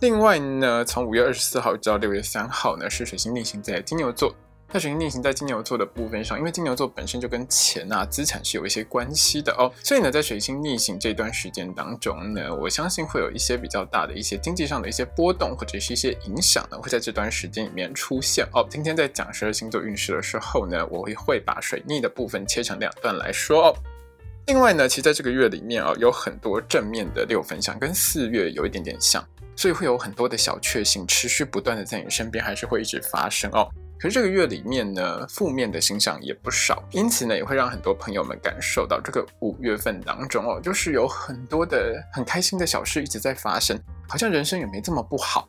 另外呢，从五月二十四号到六月三号呢，是水星逆行在金牛座。那水星逆行在金牛座的部分上，因为金牛座本身就跟钱啊、资产是有一些关系的哦，所以呢，在水星逆行这段时间当中呢，我相信会有一些比较大的一些经济上的一些波动，或者是一些影响呢，会在这段时间里面出现哦。今天在讲十二星座运势的时候呢，我会会把水逆的部分切成两段来说哦。另外呢，其实在这个月里面啊，有很多正面的六分相，跟四月有一点点像。所以会有很多的小确幸持续不断的在你身边，还是会一直发生哦。可是这个月里面呢，负面的形象也不少，因此呢，也会让很多朋友们感受到这个五月份当中哦，就是有很多的很开心的小事一直在发生，好像人生也没这么不好。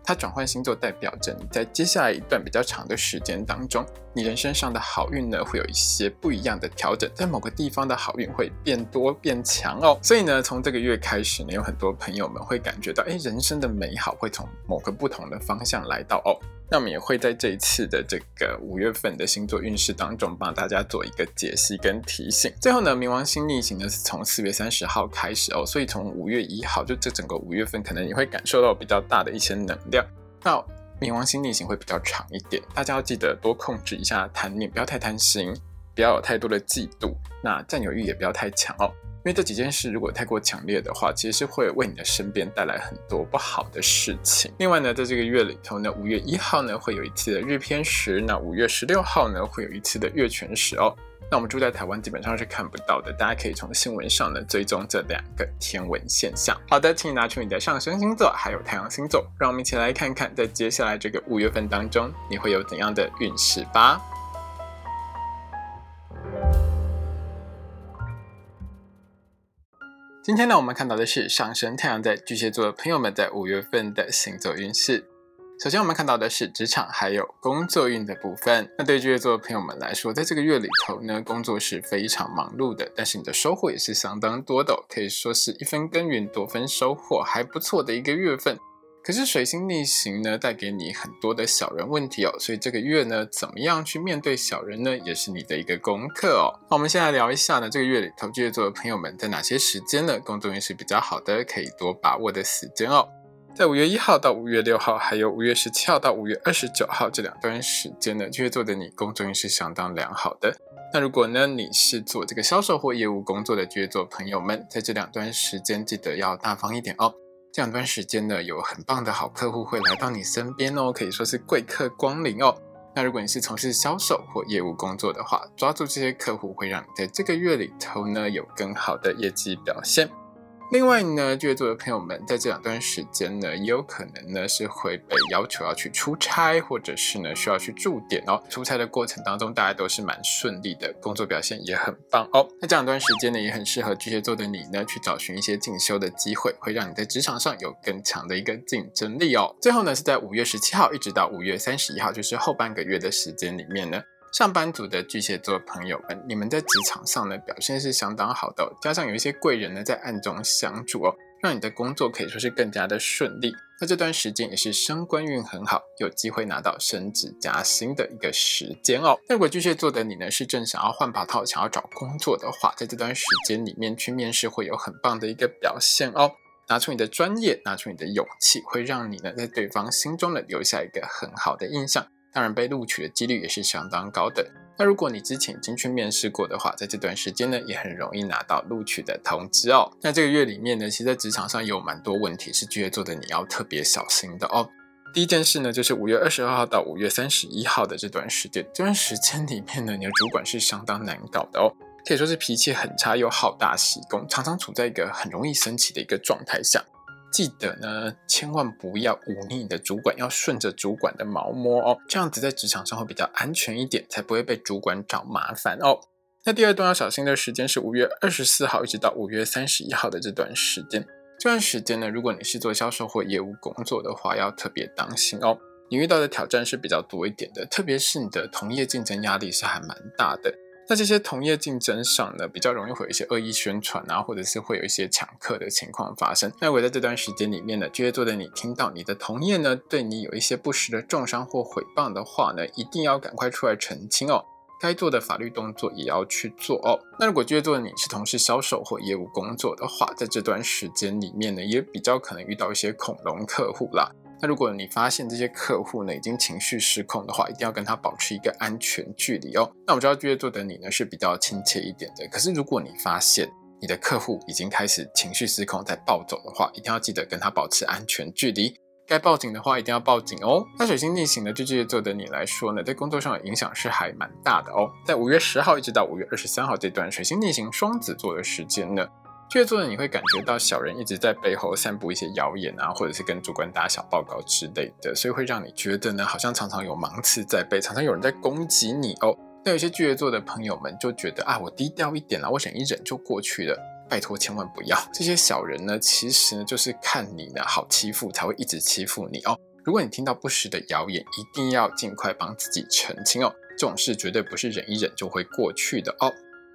它转换星座，代表着你在接下来一段比较长的时间当中，你人生上的好运呢，会有一些不一样的调整，在某个地方的好运会变多变强哦。所以呢，从这个月开始呢，有很多朋友们会感觉到，哎，人生的美好会从某个不同的方向来到哦。那我们也会在这一次的这个五月份的星座运势当中，帮大家做一个解析跟提醒。最后呢，冥王星逆行呢是从四月三十号开始哦，所以从五月一号，就这整个五月份，可能你会感受到比较大的一些能量。那冥王星逆行会比较长一点，大家要记得多控制一下贪念，不要太贪心，不要有太多的嫉妒，那占有欲也不要太强哦。因为这几件事如果太过强烈的话，其实是会为你的身边带来很多不好的事情。另外呢，在这个月里头呢，五月一号呢会有一次的日偏食，那五月十六号呢会有一次的月全食哦。那我们住在台湾基本上是看不到的，大家可以从新闻上呢追踪这两个天文现象。好的，请你拿出你的上升星座还有太阳星座，让我们一起来看看在接下来这个五月份当中你会有怎样的运势吧。今天呢，我们看到的是上升太阳在巨蟹座的朋友们在五月份的星座运势。首先，我们看到的是职场还有工作运的部分。那对巨蟹座的朋友们来说，在这个月里头呢，工作是非常忙碌的，但是你的收获也是相当多的，可以说是一分耕耘多分收获，还不错的一个月份。可是水星逆行呢，带给你很多的小人问题哦，所以这个月呢，怎么样去面对小人呢，也是你的一个功课哦。那我们先来聊一下呢，这个月里头巨蟹座的朋友们在哪些时间呢，工作运是比较好的，可以多把握的时间哦。在五月一号到五月六号，还有五月十七号到五月二十九号这两段时间呢，巨蟹座的你工作运是相当良好的。那如果呢，你是做这个销售或业务工作的巨蟹座朋友们，在这两段时间记得要大方一点哦。这两段时间呢，有很棒的好客户会来到你身边哦，可以说是贵客光临哦。那如果你是从事销售或业务工作的话，抓住这些客户会让你在这个月里头呢有更好的业绩表现。另外呢，巨蟹座的朋友们在这两段时间呢，也有可能呢是会被要求要去出差，或者是呢需要去驻点哦。出差的过程当中，大家都是蛮顺利的，工作表现也很棒哦。那这两段时间呢，也很适合巨蟹座的你呢去找寻一些进修的机会，会让你在职场上有更强的一个竞争力哦。最后呢，是在五月十七号一直到五月三十一号，就是后半个月的时间里面呢。上班族的巨蟹座朋友们，你们在职场上呢表现是相当好的，加上有一些贵人呢在暗中相助哦，让你的工作可以说是更加的顺利。那这段时间也是升官运很好，有机会拿到升职加薪的一个时间哦。那如果巨蟹座的你呢是正想要换跑道、想要找工作的话，在这段时间里面去面试会有很棒的一个表现哦。拿出你的专业，拿出你的勇气，会让你呢在对方心中呢留下一个很好的印象。当然，被录取的几率也是相当高的。那如果你之前已经去面试过的话，在这段时间呢，也很容易拿到录取的通知哦。那这个月里面呢，其实在职场上有蛮多问题是巨蟹座的你要特别小心的哦。第一件事呢，就是五月二十二号到五月三十一号的这段时间，这段时间里面呢，你的主管是相当难搞的哦，可以说是脾气很差又好大喜功，常常处在一个很容易生气的一个状态下。记得呢，千万不要忤逆你的主管，要顺着主管的毛摸哦，这样子在职场上会比较安全一点，才不会被主管找麻烦哦。那第二段要小心的时间是五月二十四号一直到五月三十一号的这段时间。这段时间呢，如果你是做销售或业务工作的话，要特别当心哦。你遇到的挑战是比较多一点的，特别是你的同业竞争压力是还蛮大的。那这些同业竞争上呢，比较容易会有一些恶意宣传啊，或者是会有一些抢客的情况发生。那我在这段时间里面呢，巨蟹座的你听到你的同业呢对你有一些不实的重伤或毁谤的话呢，一定要赶快出来澄清哦。该做的法律动作也要去做哦。那如果巨蟹座的你是从事销售或业务工作的话，在这段时间里面呢，也比较可能遇到一些恐龙客户啦。那如果你发现这些客户呢已经情绪失控的话，一定要跟他保持一个安全距离哦。那我知道巨蟹座的你呢是比较亲切一点的，可是如果你发现你的客户已经开始情绪失控在暴走的话，一定要记得跟他保持安全距离。该报警的话一定要报警哦。那水星逆行呢对巨蟹座的你来说呢，在工作上的影响是还蛮大的哦。在五月十号一直到五月二十三号这段水星逆行双子座的时间呢。巨蟹座的你会感觉到小人一直在背后散布一些谣言啊，或者是跟主管打小报告之类的，所以会让你觉得呢，好像常常有芒刺在背，常常有人在攻击你哦。那有些巨蟹座的朋友们就觉得啊，我低调一点啦，我忍一忍就过去了。拜托，千万不要，这些小人呢，其实呢就是看你呢好欺负，才会一直欺负你哦。如果你听到不实的谣言，一定要尽快帮自己澄清哦。这种事绝对不是忍一忍就会过去的哦。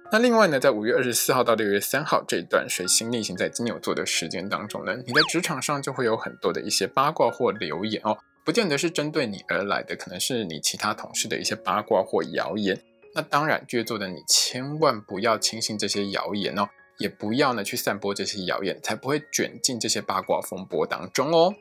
那另外呢，在五月二十四号到六月三号这一段水星逆行在金牛座的时间当中呢，你的职场上就会有很多的一些八卦或留言哦，不见得是针对你而来的，可能是你其他同事的一些八卦或谣言。那当然，巨蟹座的你千万不要轻信这些谣言哦，也不要呢去散播这些谣言，才不会卷进这些八卦风波当中哦。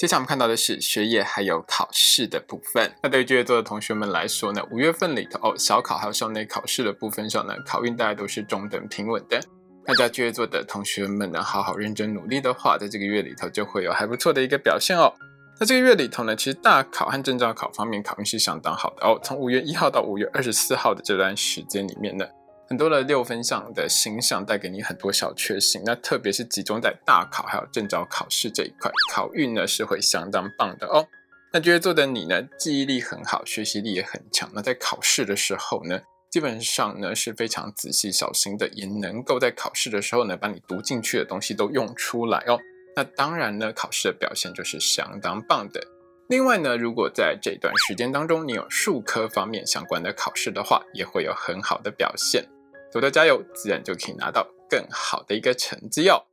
接下来我们看到的是学业还有考试的部分。那对于巨蟹座的同学们来说呢，五月份里头哦，小考还有校内考试的部分上呢，考运大家都是中等平稳的。那在巨蟹座的同学们呢，好好认真努力的话，在这个月里头就会有还不错的一个表现哦。那这个月里头呢，其实大考和证照考方面考运是相当好的哦。从五月一号到五月二十四号的这段时间里面呢。很多的六分项的星象带给你很多小确幸，那特别是集中在大考还有正招考试这一块，考运呢是会相当棒的哦。那巨蟹座的你呢，记忆力很好，学习力也很强。那在考试的时候呢，基本上呢是非常仔细小心的，也能够在考试的时候呢，把你读进去的东西都用出来哦。那当然呢，考试的表现就是相当棒的。另外呢，如果在这段时间当中你有数科方面相关的考试的话，也会有很好的表现。多多加油，自然就可以拿到更好的一个成绩哦。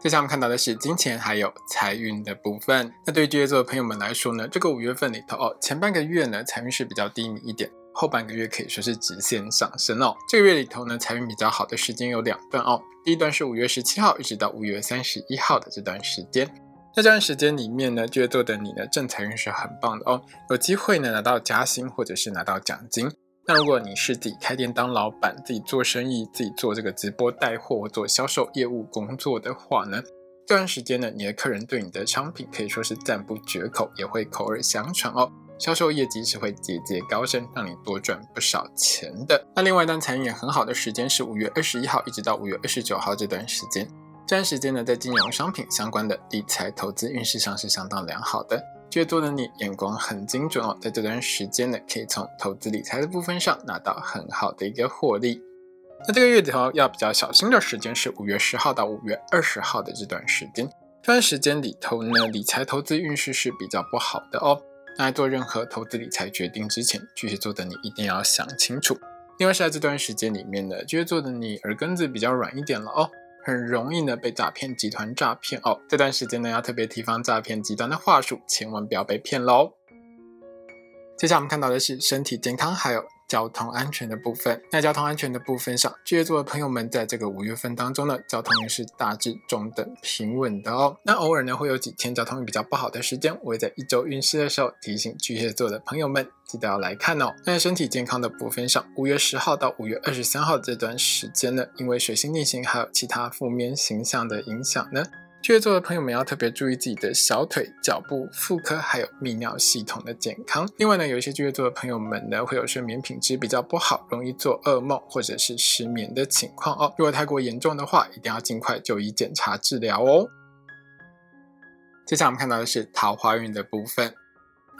接下来我们看到的是金钱还有财运的部分。那对于巨蟹座的朋友们来说呢，这个五月份里头哦，前半个月呢财运是比较低迷一点，后半个月可以说是直线上升哦。这个月里头呢，财运比较好的时间有两段哦。第一段是五月十七号一直到五月三十一号的这段时间，在这段时间里面呢，巨蟹座的你呢正财运是很棒的哦，有机会呢拿到加薪或者是拿到奖金。那如果你是自己开店当老板，自己做生意，自己做这个直播带货，做销售业务工作的话呢，这段时间呢，你的客人对你的商品可以说是赞不绝口，也会口耳相传哦。销售业绩是会节节高升，让你多赚不少钱的。那另外一段财运很好的时间是五月二十一号一直到五月二十九号这段时间，这段时间呢，在金融商品相关的理财投资运势上是相当良好的。越多的你眼光很精准哦，在这段时间呢，可以从投资理财的部分上拿到很好的一个获利。那这个月里头要比较小心的时间是五月十号到五月二十号的这段时间。这段时间里头呢，理财投资运势是比较不好的哦。那在做任何投资理财决定之前，巨蟹座的你一定要想清楚。另外是在这段时间里面呢，巨蟹座的你耳根子比较软一点了哦，很容易呢被诈骗集团诈骗哦。这段时间呢，要特别提防诈骗集团的话术，千万不要被骗喽。接下来我们看到的是身体健康还有。交通安全的部分，那交通安全的部分上，巨蟹座的朋友们在这个五月份当中呢，交通运是大致中等平稳的哦。那偶尔呢会有几天交通运比较不好的时间，我会在一周运势的时候提醒巨蟹座的朋友们，记得要来看哦。那身体健康的部分上，五月十号到五月二十三号这段时间呢，因为水星逆行还有其他负面形象的影响呢。巨蟹座的朋友们要特别注意自己的小腿、脚部、妇科还有泌尿系统的健康。另外呢，有一些巨蟹座的朋友们呢，会有睡眠品质比较不好，容易做噩梦或者是失眠的情况哦。如果太过严重的话，一定要尽快就医检查治疗哦。接下来我们看到的是桃花运的部分。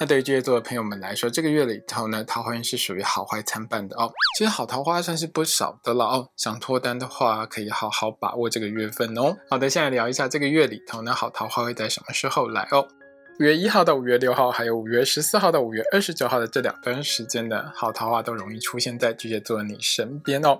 那对于巨蟹座的朋友们来说，这个月里头呢，桃花运是属于好坏参半的哦。其实好桃花算是不少的了哦。想脱单的话，可以好好把握这个月份哦。好的，现在聊一下这个月里头呢，好桃花会在什么时候来哦？五月一号到五月六号，还有五月十四号到五月二十九号的这两段时间的好桃花都容易出现在巨蟹座的你身边哦。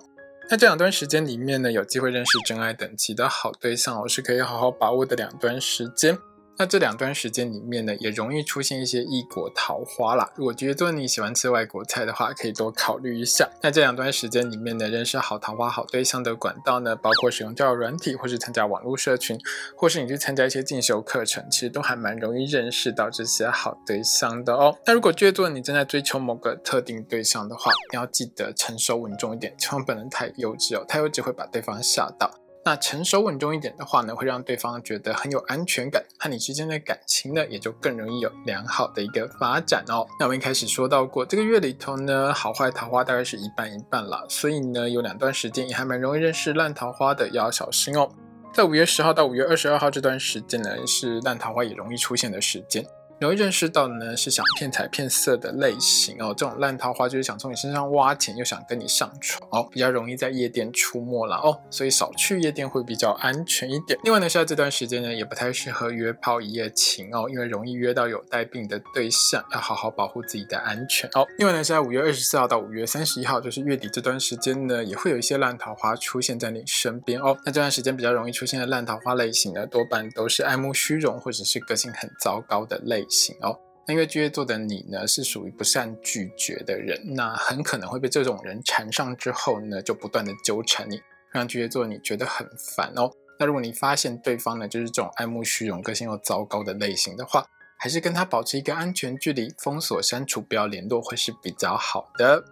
那这两段时间里面呢，有机会认识真爱等级的好对象哦，是可以好好把握的两段时间。那这两段时间里面呢，也容易出现一些异国桃花啦。如果觉得你喜欢吃外国菜的话，可以多考虑一下。那这两段时间里面呢，认识好桃花、好对象的管道呢，包括使用交友软体，或是参加网络社群，或是你去参加一些进修课程，其实都还蛮容易认识到这些好对象的哦。那如果觉得你正在追求某个特定对象的话，你要记得成熟稳重一点，千万不能太幼稚哦，太幼稚会把对方吓到。那成熟稳重一点的话呢，会让对方觉得很有安全感，和你之间的感情呢，也就更容易有良好的一个发展哦。那我们一开始说到过，这个月里头呢，好坏桃花大概是一半一半了，所以呢，有两段时间也还蛮容易认识烂桃花的，要小心哦。在五月十号到五月二十二号这段时间呢，是烂桃花也容易出现的时间。容易认识到的呢是想骗财骗色的类型哦，这种烂桃花就是想从你身上挖钱，又想跟你上床哦，比较容易在夜店出没了哦，所以少去夜店会比较安全一点。另外呢，在这段时间呢，也不太适合约炮一夜情哦，因为容易约到有带病的对象，要好好保护自己的安全哦。另外呢，是在五月二十四号到五月三十一号，就是月底这段时间呢，也会有一些烂桃花出现在你身边哦。那这段时间比较容易出现的烂桃花类型呢，多半都是爱慕虚荣或者是个性很糟糕的类。行哦，那因为巨蟹座的你呢，是属于不善拒绝的人，那很可能会被这种人缠上之后呢，就不断的纠缠你，让巨蟹座你觉得很烦哦。那如果你发现对方呢，就是这种爱慕虚荣、个性又糟糕的类型的话，还是跟他保持一个安全距离，封锁、删除，不要联络，会是比较好的。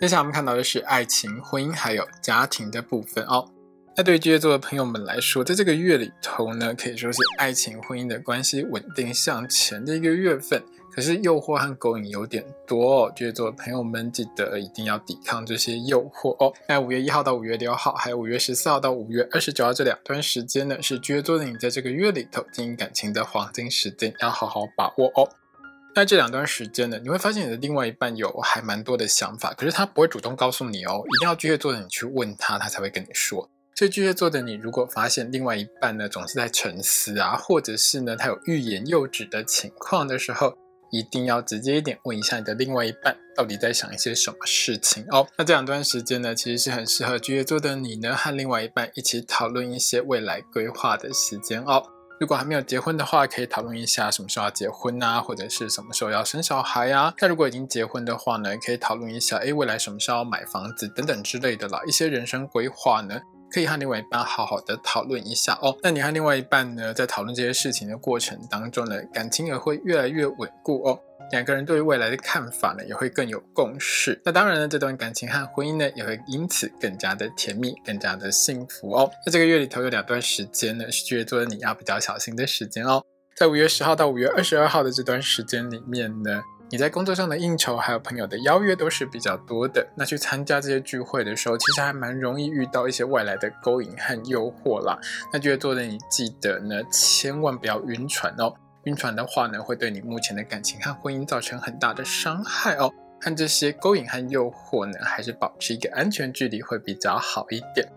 接下来我们看到的是爱情、婚姻还有家庭的部分哦。那对巨蟹座的朋友们来说，在这个月里头呢，可以说是爱情婚姻的关系稳定向前的一个月份。可是诱惑和勾引有点多哦，巨蟹座的朋友们记得一定要抵抗这些诱惑哦。那五月一号到五月六号，还有五月十四号到五月二十九号这两段时间呢，是巨蟹座的你在这个月里头经营感情的黄金时间，要好好把握哦。那这两段时间呢，你会发现你的另外一半有还蛮多的想法，可是他不会主动告诉你哦，一定要巨蟹座的你去问他，他才会跟你说。所以巨蟹座的你，如果发现另外一半呢总是在沉思啊，或者是呢他有欲言又止的情况的时候，一定要直接一点问一下你的另外一半到底在想一些什么事情哦。那这两段时间呢，其实是很适合巨蟹座的你呢和另外一半一起讨论一些未来规划的时间哦。如果还没有结婚的话，可以讨论一下什么时候要结婚啊，或者是什么时候要生小孩啊。那如果已经结婚的话呢，可以讨论一下，哎，未来什么时候要买房子等等之类的啦。一些人生规划呢。可以和另外一半好好的讨论一下哦。那你和另外一半呢，在讨论这些事情的过程当中呢，感情也会越来越稳固哦。两个人对于未来的看法呢，也会更有共识。那当然呢，这段感情和婚姻呢，也会因此更加的甜蜜，更加的幸福哦。那这个月里头有两段时间呢，是巨蟹座的你要比较小心的时间哦。在五月十号到五月二十二号的这段时间里面呢，你在工作上的应酬还有朋友的邀约都是比较多的。那去参加这些聚会的时候，其实还蛮容易遇到一些外来的勾引和诱惑啦。那觉得做的你记得呢，千万不要晕船哦。晕船的话呢，会对你目前的感情和婚姻造成很大的伤害哦。和这些勾引和诱惑呢，还是保持一个安全距离会比较好一点。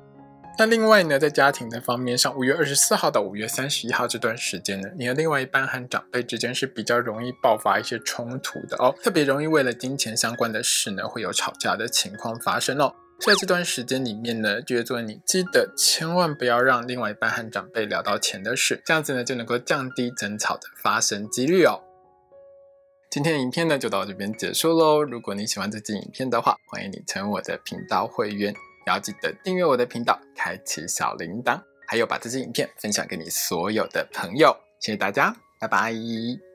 那另外呢，在家庭的方面上，五月二十四号到五月三十一号这段时间呢，你的另外一半和长辈之间是比较容易爆发一些冲突的哦，特别容易为了金钱相关的事呢，会有吵架的情况发生哦。在这段时间里面呢，巨蟹座你记得千万不要让另外一半和长辈聊到钱的事，这样子呢就能够降低争吵的发生几率哦。今天的影片呢就到这边结束喽。如果你喜欢这支影片的话，欢迎你成为我的频道会员。也要记得订阅我的频道，开启小铃铛，还有把这支影片分享给你所有的朋友。谢谢大家，拜拜。